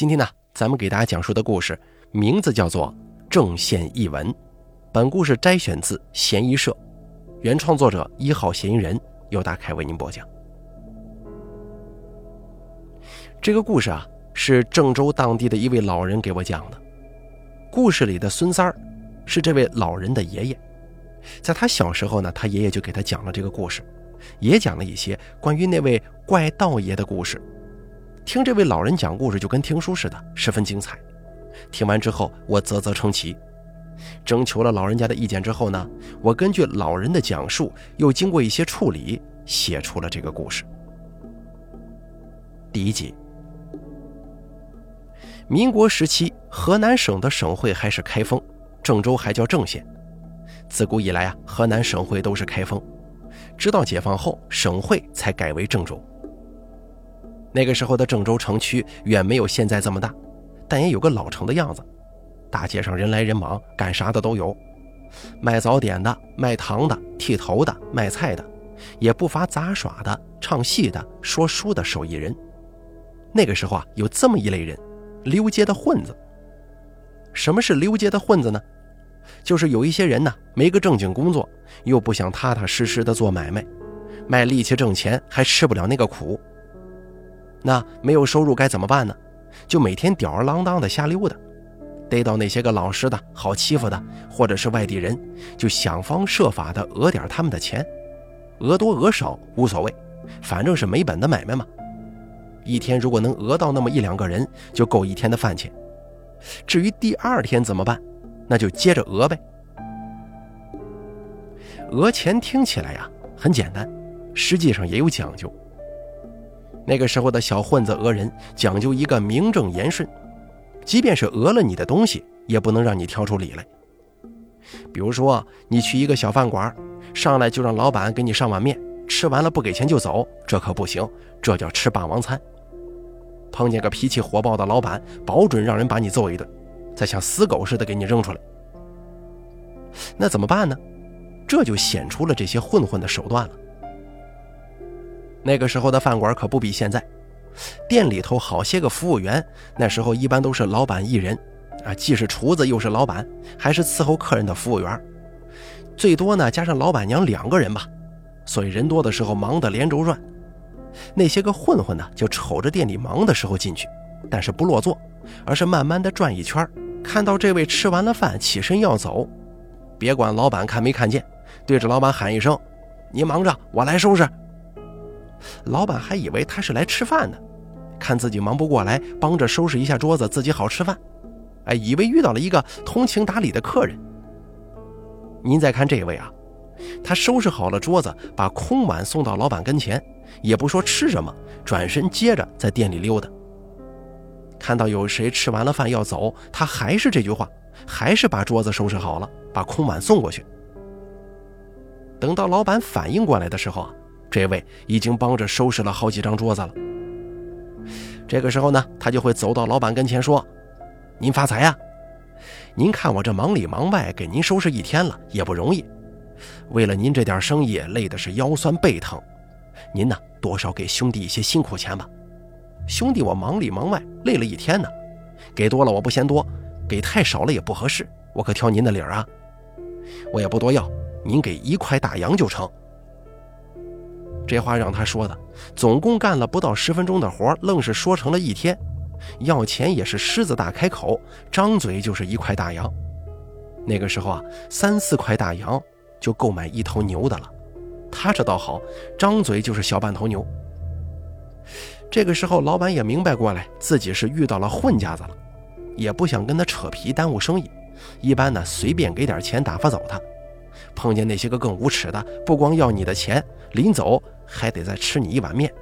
今天呢，咱们给大家讲述的故事名字叫做《正线译文》。本故事摘选自嫌疑社，原创作者一号嫌疑人由大凯为您播讲。这个故事啊，是郑州当地的一位老人给我讲的。故事里的孙三儿是这位老人的爷爷，在他小时候呢，他爷爷就给他讲了这个故事，也讲了一些关于那位怪道爷的故事。听这位老人讲故事就跟听书似的，十分精彩。听完之后，我啧啧称奇。征求了老人家的意见之后呢，我根据老人的讲述，又经过一些处理，写出了这个故事。第一集，民国时期，河南省的省会还是开封，郑州还叫郑县。自古以来啊，河南省会都是开封，直到解放后，省会才改为郑州。那个时候的郑州城区远没有现在这么大，但也有个老城的样子。大街上人来人往，干啥的都有，卖早点的、卖糖的、剃头的、卖菜的，也不乏杂耍的、唱戏的、说书的手艺人。那个时候啊，有这么一类人，溜街的混子。什么是溜街的混子呢？就是有一些人呢，没个正经工作，又不想踏踏实实的做买卖，卖力气挣钱，还吃不了那个苦。那没有收入该怎么办呢？就每天吊儿郎当的瞎溜达，逮到那些个老实的好欺负的，或者是外地人，就想方设法的讹点他们的钱，讹多讹少无所谓，反正是没本的买卖嘛。一天如果能讹到那么一两个人，就够一天的饭钱。至于第二天怎么办，那就接着讹呗。讹钱听起来呀很简单，实际上也有讲究。那个时候的小混子讹人讲究一个名正言顺，即便是讹了你的东西，也不能让你挑出理来。比如说，你去一个小饭馆，上来就让老板给你上碗面，吃完了不给钱就走，这可不行，这叫吃霸王餐。碰见个脾气火爆的老板，保准让人把你揍一顿，再像死狗似的给你扔出来。那怎么办呢？这就显出了这些混混的手段了。那个时候的饭馆可不比现在，店里头好些个服务员，那时候一般都是老板一人，啊，既是厨子又是老板，还是伺候客人的服务员，最多呢加上老板娘两个人吧，所以人多的时候忙得连轴转。那些个混混呢就瞅着店里忙的时候进去，但是不落座，而是慢慢的转一圈，看到这位吃完了饭起身要走，别管老板看没看见，对着老板喊一声：“你忙着，我来收拾。”老板还以为他是来吃饭的，看自己忙不过来，帮着收拾一下桌子，自己好吃饭。哎，以为遇到了一个通情达理的客人。您再看这位啊，他收拾好了桌子，把空碗送到老板跟前，也不说吃什么，转身接着在店里溜达。看到有谁吃完了饭要走，他还是这句话，还是把桌子收拾好了，把空碗送过去。等到老板反应过来的时候啊。这位已经帮着收拾了好几张桌子了。这个时候呢，他就会走到老板跟前说：“您发财呀！您看我这忙里忙外给您收拾一天了，也不容易。为了您这点生意，累的是腰酸背疼。您呢，多少给兄弟一些辛苦钱吧。兄弟我忙里忙外累了一天呢，给多了我不嫌多，给太少了也不合适。我可挑您的理儿啊！我也不多要，您给一块大洋就成。”这话让他说的，总共干了不到十分钟的活，愣是说成了一天。要钱也是狮子大开口，张嘴就是一块大洋。那个时候啊，三四块大洋就够买一头牛的了。他这倒好，张嘴就是小半头牛。这个时候，老板也明白过来，自己是遇到了混家子了，也不想跟他扯皮耽误生意。一般呢，随便给点钱打发走他。碰见那些个更无耻的，不光要你的钱，临走。还得再吃你一碗面，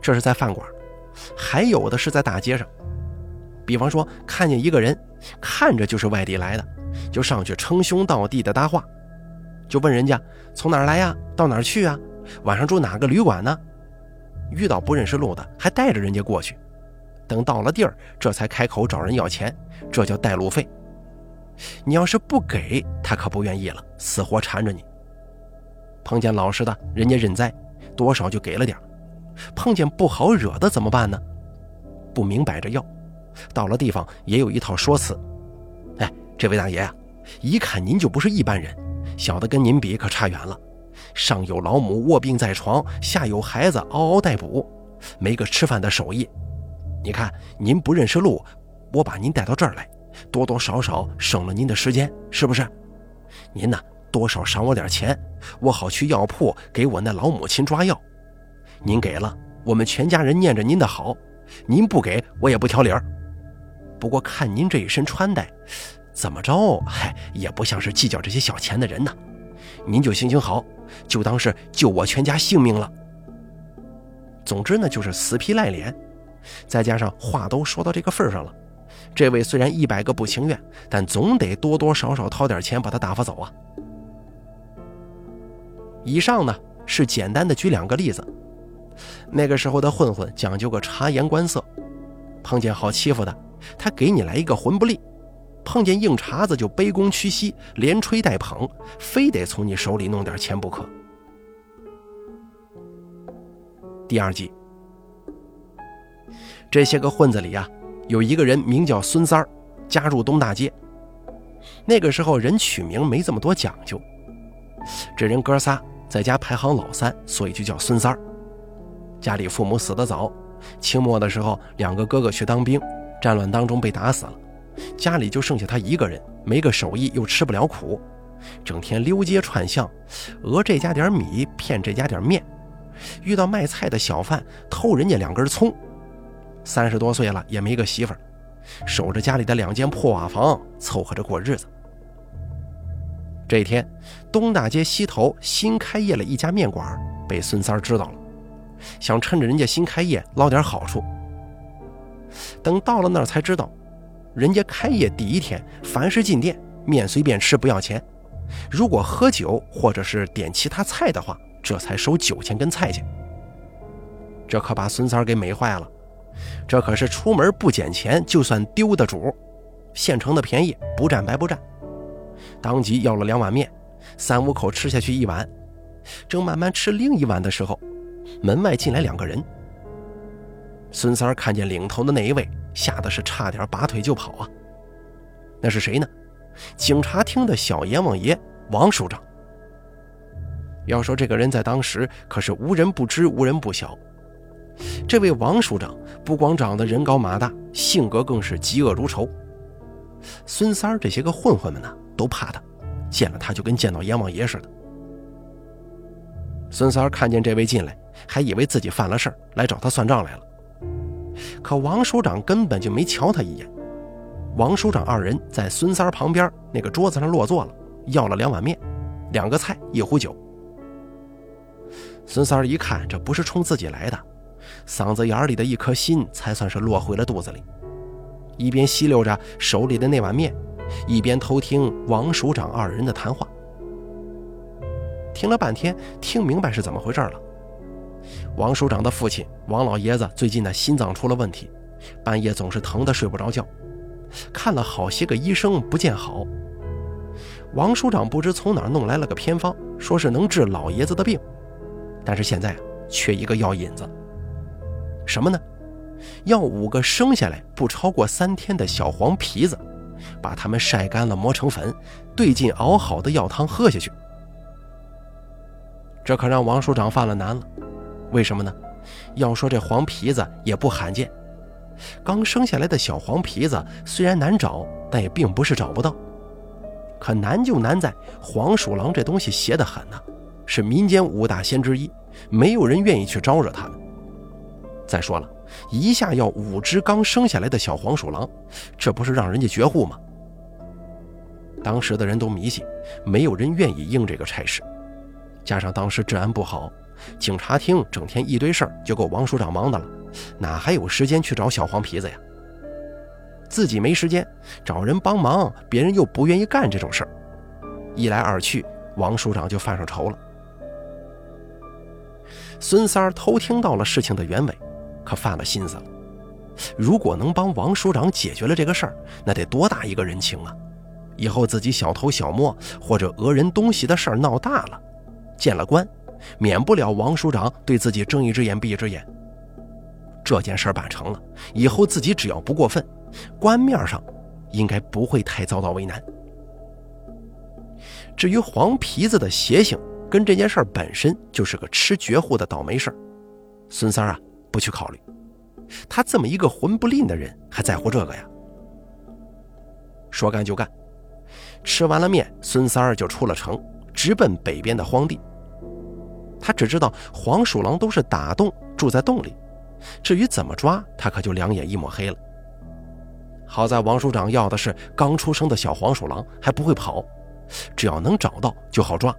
这是在饭馆，还有的是在大街上。比方说，看见一个人，看着就是外地来的，就上去称兄道弟的搭话，就问人家从哪儿来呀，到哪儿去啊，晚上住哪个旅馆呢？遇到不认识路的，还带着人家过去，等到了地儿，这才开口找人要钱，这叫带路费。你要是不给他，可不愿意了，死活缠着你。碰见老实的，人家认栽，多少就给了点碰见不好惹的怎么办呢？不明摆着要，到了地方也有一套说辞。哎，这位大爷啊，一看您就不是一般人，小的跟您比可差远了。上有老母卧病在床，下有孩子嗷嗷待哺，没个吃饭的手艺。你看您不认识路，我把您带到这儿来，多多少少省了您的时间，是不是？您呢，多少赏我点钱，我好去药铺给我那老母亲抓药。您给了，我们全家人念着您的好；您不给，我也不挑理儿。不过看您这一身穿戴，怎么着，嗨，也不像是计较这些小钱的人呐。您就行行好，就当是救我全家性命了。总之呢，就是死皮赖脸，再加上话都说到这个份上了，这位虽然一百个不情愿，但总得多多少少掏点钱把他打发走啊。以上呢是简单的举两个例子。那个时候的混混讲究个察言观色，碰见好欺负的，他给你来一个魂不吝。碰见硬茬子就卑躬屈膝，连吹带捧，非得从你手里弄点钱不可。第二季，这些个混子里啊，有一个人名叫孙三儿，家住东大街。那个时候人取名没这么多讲究，这人哥仨在家排行老三，所以就叫孙三儿。家里父母死得早，清末的时候两个哥哥去当兵，战乱当中被打死了。家里就剩下他一个人，没个手艺，又吃不了苦，整天溜街串巷，讹这家点米，骗这家点面，遇到卖菜的小贩，偷人家两根葱。三十多岁了，也没个媳妇儿，守着家里的两间破瓦房，凑合着过日子。这一天，东大街西头新开业了一家面馆，被孙三知道了，想趁着人家新开业捞点好处。等到了那儿才知道。人家开业第一天，凡是进店，面随便吃不要钱；如果喝酒或者是点其他菜的话，这才收酒钱跟菜钱。这可把孙三给美坏了。这可是出门不捡钱就算丢的主，现成的便宜不占白不占。当即要了两碗面，三五口吃下去一碗，正慢慢吃另一碗的时候，门外进来两个人。孙三儿看见领头的那一位。吓得是差点拔腿就跑啊！那是谁呢？警察厅的小阎王爷王署长。要说这个人在当时可是无人不知、无人不晓。这位王署长不光长得人高马大，性格更是嫉恶如仇。孙三儿这些个混混们呢，都怕他，见了他就跟见到阎王爷似的。孙三儿看见这位进来，还以为自己犯了事儿，来找他算账来了。可王署长根本就没瞧他一眼。王署长二人在孙三儿旁边那个桌子上落座了，要了两碗面，两个菜，一壶酒。孙三儿一看这不是冲自己来的，嗓子眼里的一颗心才算是落回了肚子里，一边吸溜着手里的那碗面，一边偷听王署长二人的谈话。听了半天，听明白是怎么回事了。王署长的父亲王老爷子最近的心脏出了问题，半夜总是疼得睡不着觉，看了好些个医生不见好。王署长不知从哪儿弄来了个偏方，说是能治老爷子的病，但是现在缺一个药引子。什么呢？要五个生下来不超过三天的小黄皮子，把它们晒干了磨成粉，兑进熬好的药汤喝下去。这可让王署长犯了难了。为什么呢？要说这黄皮子也不罕见，刚生下来的小黄皮子虽然难找，但也并不是找不到。可难就难在黄鼠狼这东西邪得很呐，是民间五大仙之一，没有人愿意去招惹他们。再说了，一下要五只刚生下来的小黄鼠狼，这不是让人家绝户吗？当时的人都迷信，没有人愿意应这个差事，加上当时治安不好。警察厅整天一堆事儿，就够王署长忙的了，哪还有时间去找小黄皮子呀？自己没时间找人帮忙，别人又不愿意干这种事儿，一来二去，王署长就犯上愁了。孙三儿偷听到了事情的原委，可犯了心思了。如果能帮王署长解决了这个事儿，那得多大一个人情啊！以后自己小偷小摸或者讹人东西的事儿闹大了，见了官。免不了王署长对自己睁一只眼闭一只眼。这件事儿办成了，以后自己只要不过分，官面上应该不会太遭到为难。至于黄皮子的邪性，跟这件事儿本身就是个吃绝户的倒霉事儿，孙三啊不去考虑。他这么一个混不吝的人，还在乎这个呀？说干就干，吃完了面，孙三儿就出了城，直奔北边的荒地。他只知道黄鼠狼都是打洞住在洞里，至于怎么抓，他可就两眼一抹黑了。好在王署长要的是刚出生的小黄鼠狼，还不会跑，只要能找到就好抓。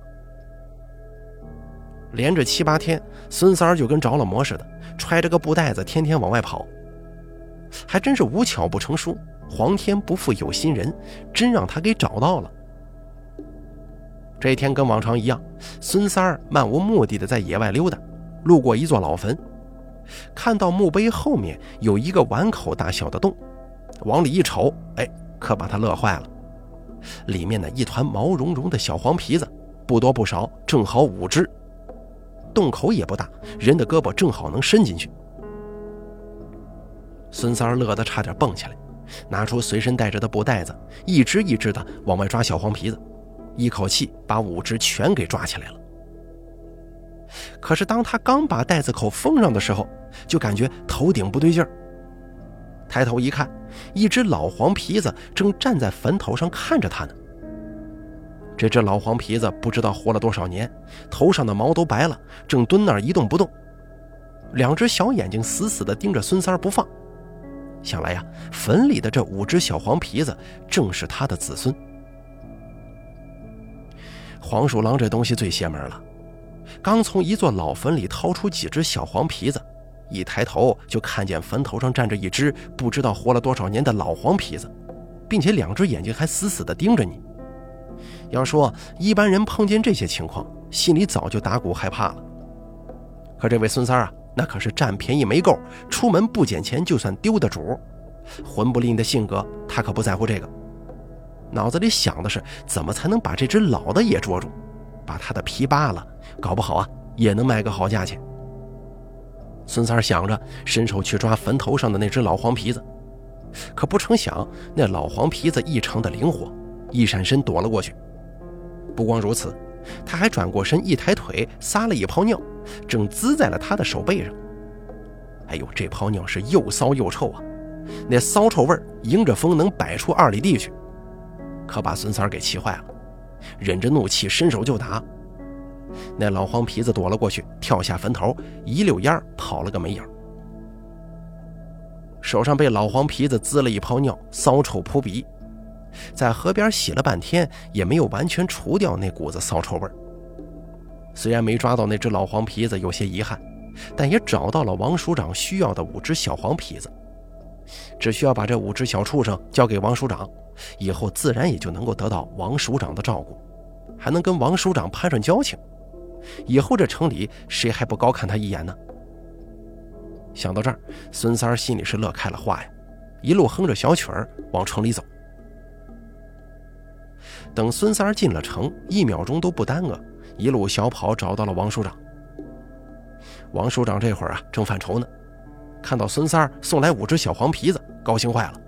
连着七八天，孙三儿就跟着了魔似的，揣着个布袋子，天天往外跑。还真是无巧不成书，皇天不负有心人，真让他给找到了。这一天跟往常一样，孙三儿漫无目的的在野外溜达，路过一座老坟，看到墓碑后面有一个碗口大小的洞，往里一瞅，哎，可把他乐坏了。里面呢一团毛茸茸的小黄皮子，不多不少，正好五只。洞口也不大，人的胳膊正好能伸进去。孙三儿乐得差点蹦起来，拿出随身带着的布袋子，一只一只的往外抓小黄皮子，一口气把五只全给抓起来了。可是当他刚把袋子口封上的时候，就感觉头顶不对劲儿。抬头一看，一只老黄皮子正站在坟头上看着他呢。这只老黄皮子不知道活了多少年，头上的毛都白了，正蹲那儿一动不动，两只小眼睛死死地盯着孙三儿不放。想来呀，坟里的这五只小黄皮子正是他的子孙。黄鼠狼这东西最邪门了，刚从一座老坟里掏出几只小黄皮子，一抬头就看见坟头上站着一只不知道活了多少年的老黄皮子，并且两只眼睛还死死地盯着你。要说一般人碰见这些情况，心里早就打鼓害怕了。可这位孙三啊，那可是占便宜没够，出门不捡钱就算丢的主。混不吝的性格，他可不在乎这个，脑子里想的是怎么才能把这只老的也捉住，把他的皮扒了，搞不好啊也能卖个好价钱。孙三想着，伸手去抓坟头上的那只老黄皮子，可不成想那老黄皮子异常的灵活，一闪身躲了过去。不光如此，他还转过身，一抬腿撒了一泡尿，正滋在了他的手背上。哎呦，这泡尿是又骚又臭啊！那骚臭味迎着风能摆出二里地去，可把孙三给气坏了，忍着怒气伸手就打。那老黄皮子躲了过去，跳下坟头，一溜烟跑了个没影。手上被老黄皮子滋了一泡尿，骚臭扑鼻。在河边洗了半天，也没有完全除掉那股子骚臭味虽然没抓到那只老黄皮子，有些遗憾，但也找到了王署长需要的五只小黄皮子。只需要把这五只小畜生交给王署长，以后自然也就能够得到王署长的照顾，还能跟王署长攀上交情。以后这城里谁还不高看他一眼呢？想到这儿，孙三儿心里是乐开了花呀，一路哼着小曲儿往城里走。等孙三儿进了城，一秒钟都不耽搁，一路小跑找到了王署长。王署长这会儿啊正犯愁呢，看到孙三儿送来五只小黄皮子，高兴坏了。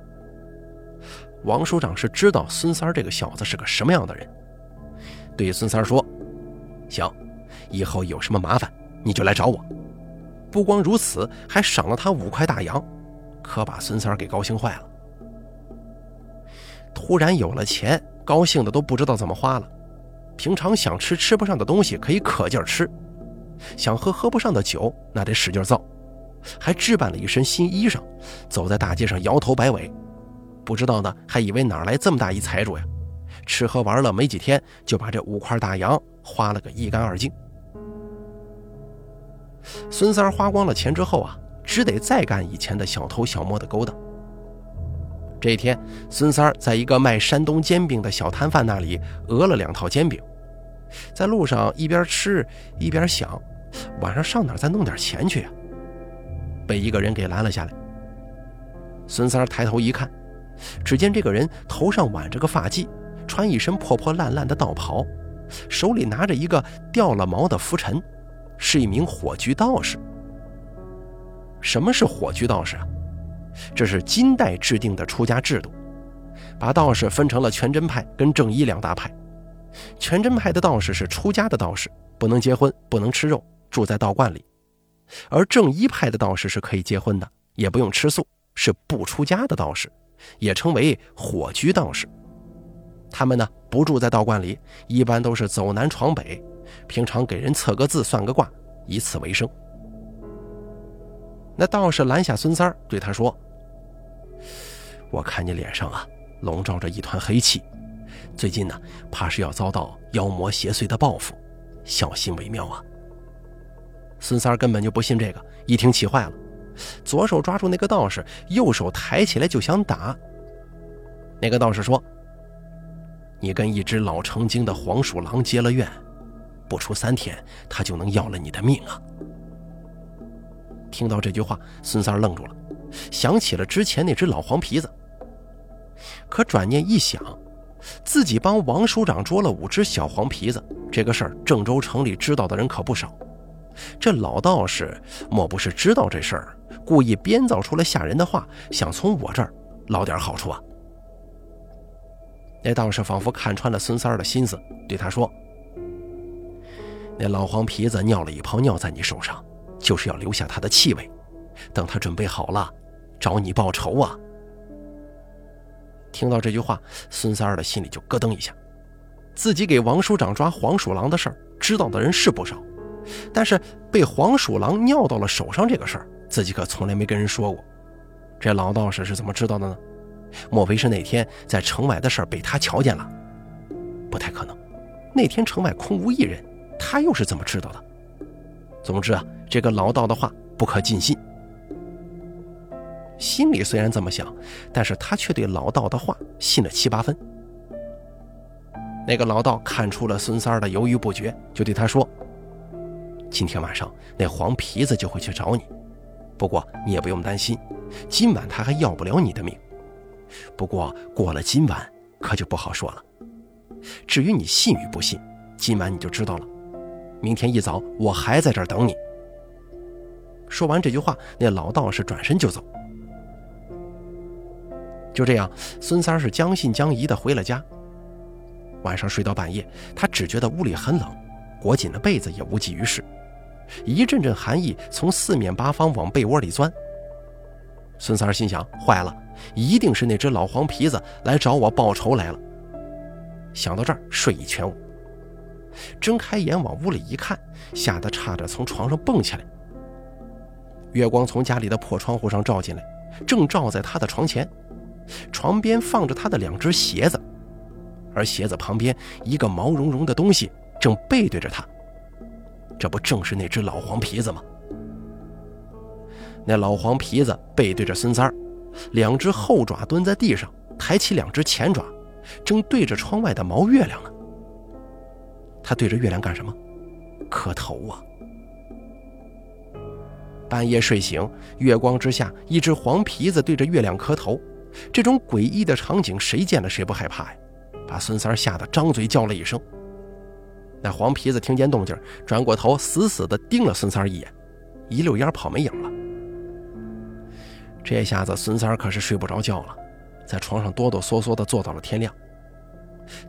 王署长是知道孙三儿这个小子是个什么样的人，对孙三儿说：“行，以后有什么麻烦你就来找我。”不光如此，还赏了他五块大洋，可把孙三儿给高兴坏了。突然有了钱。高兴的都不知道怎么花了，平常想吃吃不上的东西可以可劲儿吃，想喝喝不上的酒那得使劲造，还置办了一身新衣裳，走在大街上摇头摆尾，不知道呢还以为哪来这么大一财主呀！吃喝玩乐没几天就把这五块大洋花了个一干二净。孙三花光了钱之后啊，只得再干以前的小偷小摸的勾当。这一天，孙三儿在一个卖山东煎饼的小摊贩那里讹了两套煎饼，在路上一边吃一边想，晚上上哪再弄点钱去呀？被一个人给拦了下来。孙三儿抬头一看，只见这个人头上挽着个发髻，穿一身破破烂烂的道袍，手里拿着一个掉了毛的拂尘，是一名火炬道士。什么是火炬道士啊？这是金代制定的出家制度，把道士分成了全真派跟正一两大派。全真派的道士是出家的道士，不能结婚，不能吃肉，住在道观里；而正一派的道士是可以结婚的，也不用吃素，是不出家的道士，也称为火居道士。他们呢不住在道观里，一般都是走南闯北，平常给人测个字、算个卦，以此为生。那道士拦下孙三儿，对他说：“我看你脸上啊，笼罩着一团黑气。”最近呢，怕是要遭到妖魔邪祟的报复，小心为妙啊！孙三儿根本就不信这个，一听气坏了，左手抓住那个道士，右手抬起来就想打。那个道士说：“你跟一只老成精的黄鼠狼结了怨，不出三天，他就能要了你的命啊！”听到这句话，孙三愣住了，想起了之前那只老黄皮子，可转念一想。自己帮王署长捉了五只小黄皮子，这个事儿郑州城里知道的人可不少。这老道士莫不是知道这事儿，故意编造出来吓人的话，想从我这儿捞点好处啊？那道士仿佛看穿了孙三儿的心思，对他说：“那老黄皮子尿了一泡尿在你手上，就是要留下他的气味，等他准备好了，找你报仇啊。”听到这句话，孙三儿的心里就咯噔一下。自己给王署长抓黄鼠狼的事儿，知道的人是不少，但是被黄鼠狼尿到了手上这个事儿，自己可从来没跟人说过。这老道士是怎么知道的呢？莫非是那天在城外的事儿被他瞧见了？不太可能。那天城外空无一人，他又是怎么知道的？总之啊，这个老道的话不可尽信。心里虽然这么想，但是他却对老道的话信了七八分。那个老道看出了孙三儿的犹豫不决，就对他说：“今天晚上那黄皮子就会去找你，不过你也不用担心，今晚他还要不了你的命。不过过了今晚可就不好说了。至于你信与不信，今晚你就知道了。明天一早我还在这儿等你。”说完这句话，那老道士转身就走。就这样，孙三是将信将疑的回了家。晚上睡到半夜，他只觉得屋里很冷，裹紧了被子也无济于事，一阵阵寒意从四面八方往被窝里钻。孙三儿心想：坏了，一定是那只老黄皮子来找我报仇来了。想到这儿，睡意全无。睁开眼往屋里一看，吓得差点从床上蹦起来。月光从家里的破窗户上照进来，正照在他的床前。床边放着他的两只鞋子，而鞋子旁边一个毛茸茸的东西正背对着他。这不正是那只老黄皮子吗？那老黄皮子背对着孙三儿，两只后爪蹲在地上，抬起两只前爪，正对着窗外的毛月亮呢。他对着月亮干什么？磕头啊！半夜睡醒，月光之下，一只黄皮子对着月亮磕头。这种诡异的场景，谁见了谁不害怕呀？把孙三吓得张嘴叫了一声。那黄皮子听见动静，转过头，死死地盯了孙三一眼，一溜烟跑没影了。这下子孙三可是睡不着觉了，在床上哆哆嗦嗦地坐到了天亮。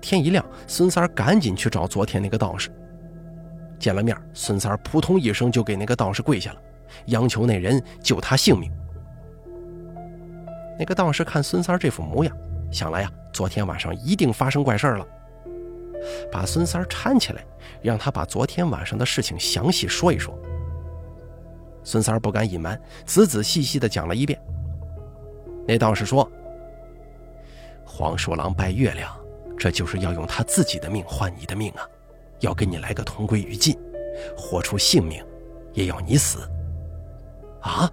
天一亮，孙三赶紧去找昨天那个道士。见了面，孙三扑通一声就给那个道士跪下了，央求那人救他性命。那个道士看孙三这副模样，想来呀，昨天晚上一定发生怪事了。把孙三搀起来，让他把昨天晚上的事情详细说一说。孙三不敢隐瞒，仔仔细细的讲了一遍。那道士说：“黄鼠狼拜月亮，这就是要用他自己的命换你的命啊，要跟你来个同归于尽，活出性命，也要你死。”啊！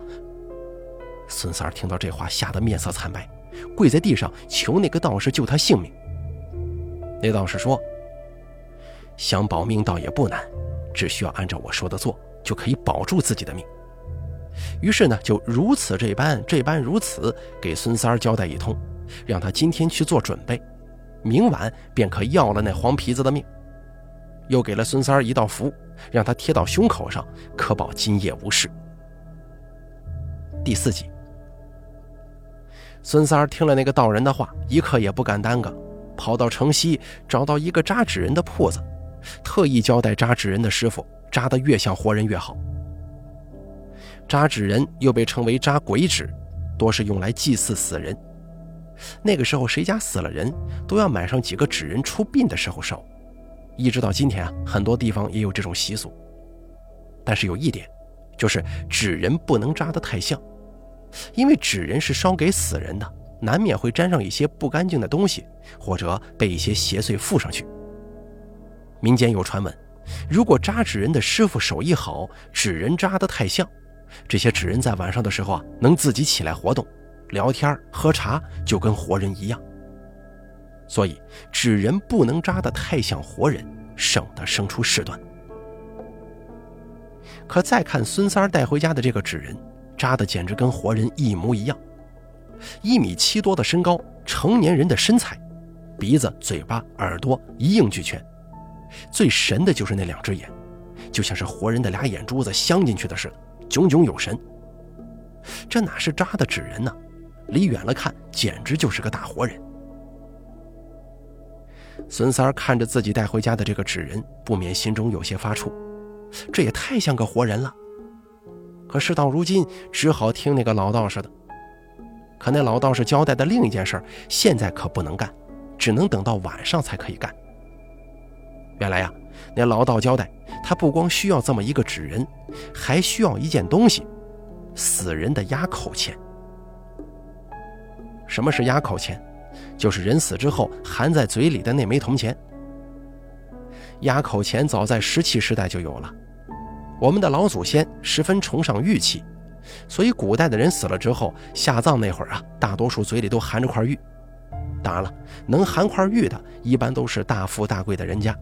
孙三儿听到这话，吓得面色惨白，跪在地上求那个道士救他性命。那道士说：“想保命倒也不难，只需要按照我说的做，就可以保住自己的命。”于是呢，就如此这般，这般如此，给孙三儿交代一通，让他今天去做准备，明晚便可要了那黄皮子的命。又给了孙三儿一道符，让他贴到胸口上，可保今夜无事。第四集。孙三儿听了那个道人的话，一刻也不敢耽搁，跑到城西找到一个扎纸人的铺子，特意交代扎纸人的师傅扎得越像活人越好。扎纸人又被称为扎鬼纸，多是用来祭祀死人。那个时候谁家死了人，都要买上几个纸人出殡的时候烧。一直到今天啊，很多地方也有这种习俗。但是有一点，就是纸人不能扎得太像。因为纸人是烧给死人的，难免会沾上一些不干净的东西，或者被一些邪祟附上去。民间有传闻，如果扎纸人的师傅手艺好，纸人扎得太像，这些纸人在晚上的时候啊，能自己起来活动、聊天、喝茶，就跟活人一样。所以纸人不能扎得太像活人，省得生出事端。可再看孙三带回家的这个纸人。扎的简直跟活人一模一样，一米七多的身高，成年人的身材，鼻子、嘴巴、耳朵一应俱全。最神的就是那两只眼，就像是活人的俩眼珠子镶进去的似的，炯炯有神。这哪是扎的纸人呢？离远了看，简直就是个大活人。孙三儿看着自己带回家的这个纸人，不免心中有些发怵，这也太像个活人了。可事到如今，只好听那个老道士的。可那老道士交代的另一件事，现在可不能干，只能等到晚上才可以干。原来呀，那老道交代，他不光需要这么一个纸人，还需要一件东西——死人的压口钱。什么是压口钱？就是人死之后含在嘴里的那枚铜钱。压口钱早在石器时代就有了。我们的老祖先十分崇尚玉器，所以古代的人死了之后下葬那会儿啊，大多数嘴里都含着块玉。当然了，能含块玉的，一般都是大富大贵的人家。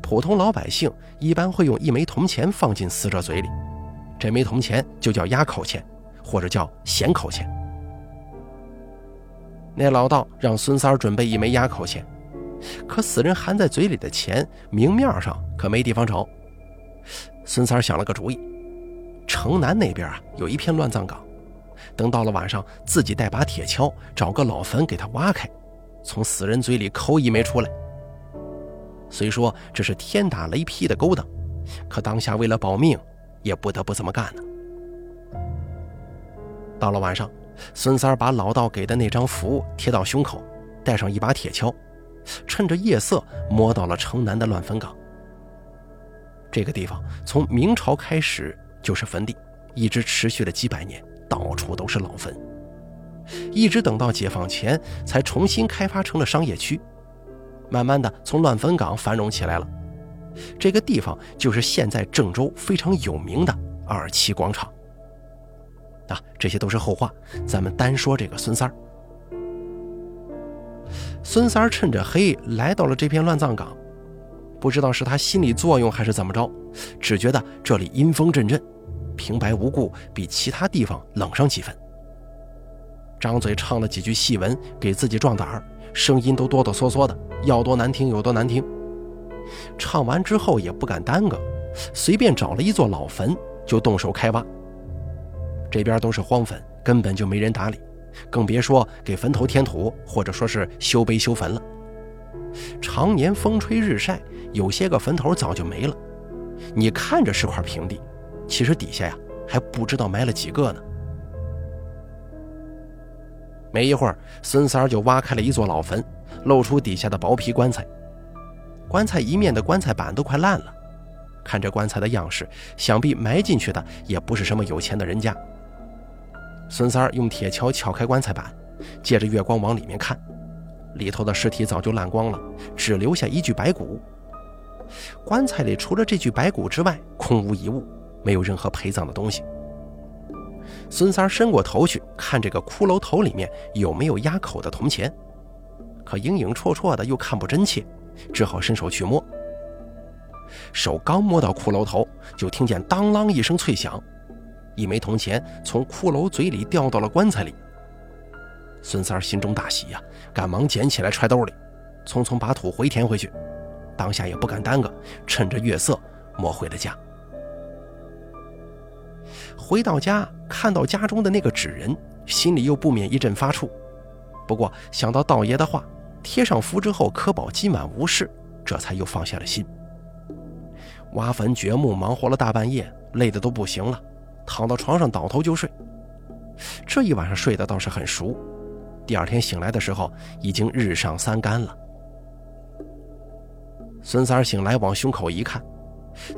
普通老百姓一般会用一枚铜钱放进死者嘴里，这枚铜钱就叫压口钱，或者叫衔口钱。那老道让孙三儿准备一枚压口钱，可死人含在嘴里的钱，明面上可没地方找。孙三想了个主意，城南那边啊有一片乱葬岗，等到了晚上，自己带把铁锹，找个老坟给他挖开，从死人嘴里抠一枚出来。虽说这是天打雷劈的勾当，可当下为了保命，也不得不这么干呢。到了晚上，孙三把老道给的那张符贴到胸口，带上一把铁锹，趁着夜色摸到了城南的乱坟岗。这个地方从明朝开始就是坟地，一直持续了几百年，到处都是老坟，一直等到解放前才重新开发成了商业区，慢慢的从乱坟岗繁荣起来了。这个地方就是现在郑州非常有名的二七广场。啊，这些都是后话，咱们单说这个孙三儿。孙三儿趁着黑来到了这片乱葬岗。不知道是他心理作用还是怎么着，只觉得这里阴风阵阵，平白无故比其他地方冷上几分。张嘴唱了几句戏文，给自己壮胆儿，声音都哆哆嗦嗦的，要多难听有多难听。唱完之后也不敢耽搁，随便找了一座老坟就动手开挖。这边都是荒坟，根本就没人打理，更别说给坟头添土或者说是修碑修坟了。常年风吹日晒。有些个坟头早就没了，你看着是块平地，其实底下呀还不知道埋了几个呢。没一会儿，孙三儿就挖开了一座老坟，露出底下的薄皮棺材，棺材一面的棺材板都快烂了。看这棺材的样式，想必埋进去的也不是什么有钱的人家。孙三儿用铁锹撬开棺材板，借着月光往里面看，里头的尸体早就烂光了，只留下一具白骨。棺材里除了这具白骨之外，空无一物，没有任何陪葬的东西。孙三儿伸过头去看这个骷髅头里面有没有压口的铜钱，可影影绰绰的又看不真切，只好伸手去摸。手刚摸到骷髅头，就听见当啷一声脆响，一枚铜钱从骷髅嘴里掉到了棺材里。孙三儿心中大喜呀，赶忙捡起来揣兜里，匆匆把土回填回去。当下也不敢耽搁，趁着月色摸回了家。回到家看到家中的那个纸人，心里又不免一阵发怵。不过想到道爷的话，贴上符之后可保今晚无事，这才又放下了心。挖坟掘墓忙活了大半夜，累得都不行了，躺到床上倒头就睡。这一晚上睡得倒是很熟，第二天醒来的时候已经日上三竿了。孙三儿醒来往胸口一看，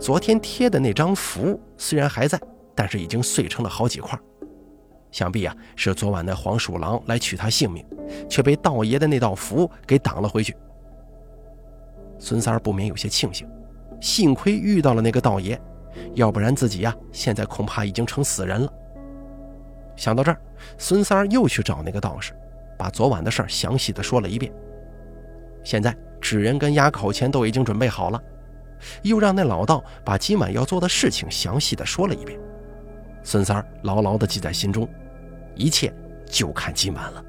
昨天贴的那张符虽然还在，但是已经碎成了好几块。想必啊是昨晚那黄鼠狼来取他性命，却被道爷的那道符给挡了回去。孙三儿不免有些庆幸，幸亏遇到了那个道爷，要不然自己呀现在恐怕已经成死人了。想到这儿，孙三儿又去找那个道士，把昨晚的事儿详细的说了一遍。现在纸人跟压口钱都已经准备好了，又让那老道把今晚要做的事情详细的说了一遍。孙三儿牢牢的记在心中，一切就看今晚了。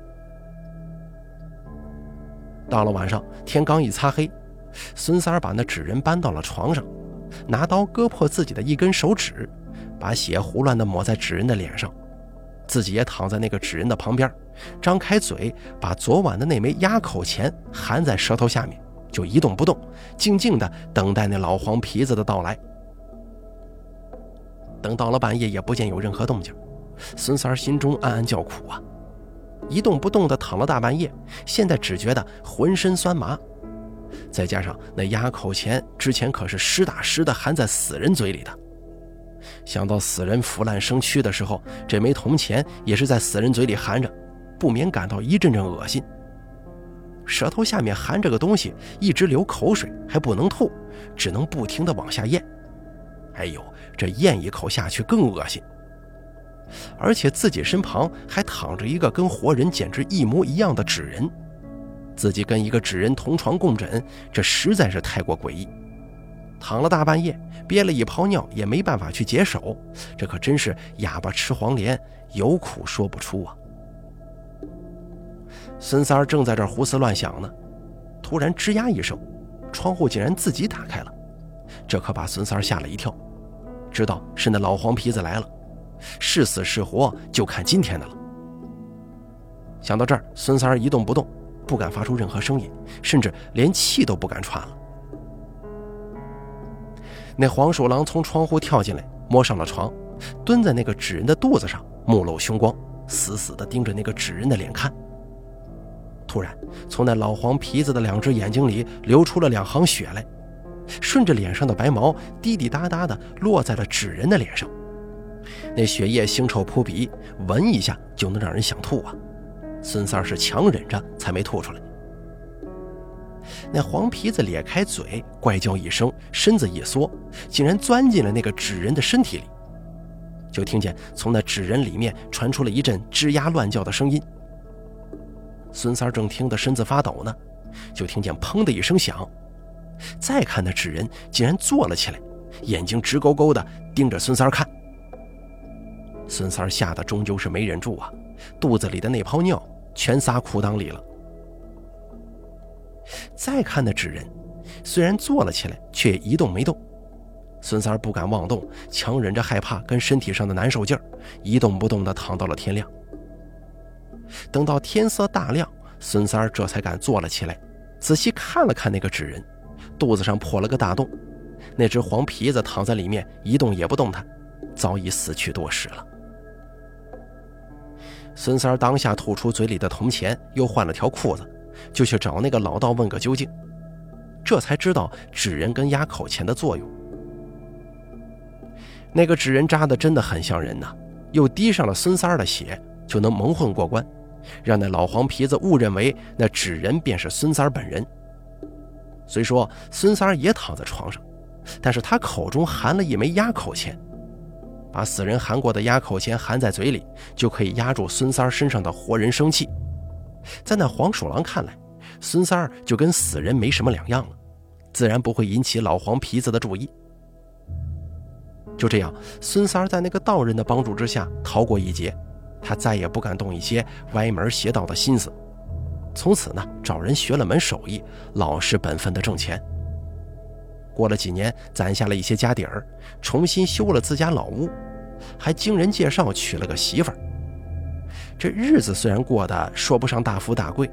到了晚上，天刚一擦黑，孙三儿把那纸人搬到了床上，拿刀割破自己的一根手指，把血胡乱的抹在纸人的脸上。自己也躺在那个纸人的旁边，张开嘴，把昨晚的那枚压口钱含在舌头下面，就一动不动，静静的等待那老黄皮子的到来。等到了半夜，也不见有任何动静，孙三儿心中暗暗叫苦啊！一动不动的躺了大半夜，现在只觉得浑身酸麻，再加上那压口钱之前可是实打实的含在死人嘴里的。想到死人腐烂生蛆的时候，这枚铜钱也是在死人嘴里含着，不免感到一阵阵恶心。舌头下面含着个东西，一直流口水，还不能吐，只能不停地往下咽。哎呦，这咽一口下去更恶心。而且自己身旁还躺着一个跟活人简直一模一样的纸人，自己跟一个纸人同床共枕，这实在是太过诡异。躺了大半夜，憋了一泡尿也没办法去解手，这可真是哑巴吃黄连，有苦说不出啊！孙三儿正在这胡思乱想呢，突然吱呀一声，窗户竟然自己打开了，这可把孙三儿吓了一跳，知道是那老黄皮子来了，是死是活就看今天的了。想到这儿，孙三儿一动不动，不敢发出任何声音，甚至连气都不敢喘了。那黄鼠狼从窗户跳进来，摸上了床，蹲在那个纸人的肚子上，目露凶光，死死地盯着那个纸人的脸看。突然，从那老黄皮子的两只眼睛里流出了两行血来，顺着脸上的白毛滴滴答答地落在了纸人的脸上。那血液腥臭扑鼻，闻一下就能让人想吐啊！孙三儿是强忍着才没吐出来。那黄皮子咧开嘴，怪叫一声，身子一缩，竟然钻进了那个纸人的身体里。就听见从那纸人里面传出了一阵吱呀乱叫的声音。孙三正听得身子发抖呢，就听见砰的一声响。再看那纸人，竟然坐了起来，眼睛直勾勾的盯着孙三看。孙三吓得终究是没忍住啊，肚子里的那泡尿全撒裤裆里了。再看那纸人，虽然坐了起来，却一动没动。孙三儿不敢妄动，强忍着害怕跟身体上的难受劲儿，一动不动地躺到了天亮。等到天色大亮，孙三儿这才敢坐了起来，仔细看了看那个纸人，肚子上破了个大洞，那只黄皮子躺在里面一动也不动弹，早已死去多时了。孙三儿当下吐出嘴里的铜钱，又换了条裤子。就去找那个老道问个究竟，这才知道纸人跟压口钱的作用。那个纸人扎的真的很像人呐，又滴上了孙三儿的血，就能蒙混过关，让那老黄皮子误认为那纸人便是孙三儿本人。虽说孙三儿也躺在床上，但是他口中含了一枚压口钱，把死人含过的压口钱含在嘴里，就可以压住孙三儿身上的活人生气。在那黄鼠狼看来，孙三儿就跟死人没什么两样了，自然不会引起老黄皮子的注意。就这样，孙三儿在那个道人的帮助之下逃过一劫，他再也不敢动一些歪门邪道的心思。从此呢，找人学了门手艺，老实本分的挣钱。过了几年，攒下了一些家底儿，重新修了自家老屋，还经人介绍娶了个媳妇儿。这日子虽然过得说不上大富大贵，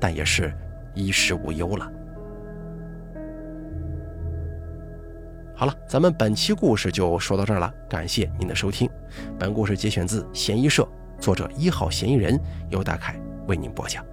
但也是衣食无忧了。好了，咱们本期故事就说到这儿了，感谢您的收听。本故事节选自《嫌疑社》，作者一号嫌疑人由大凯为您播讲。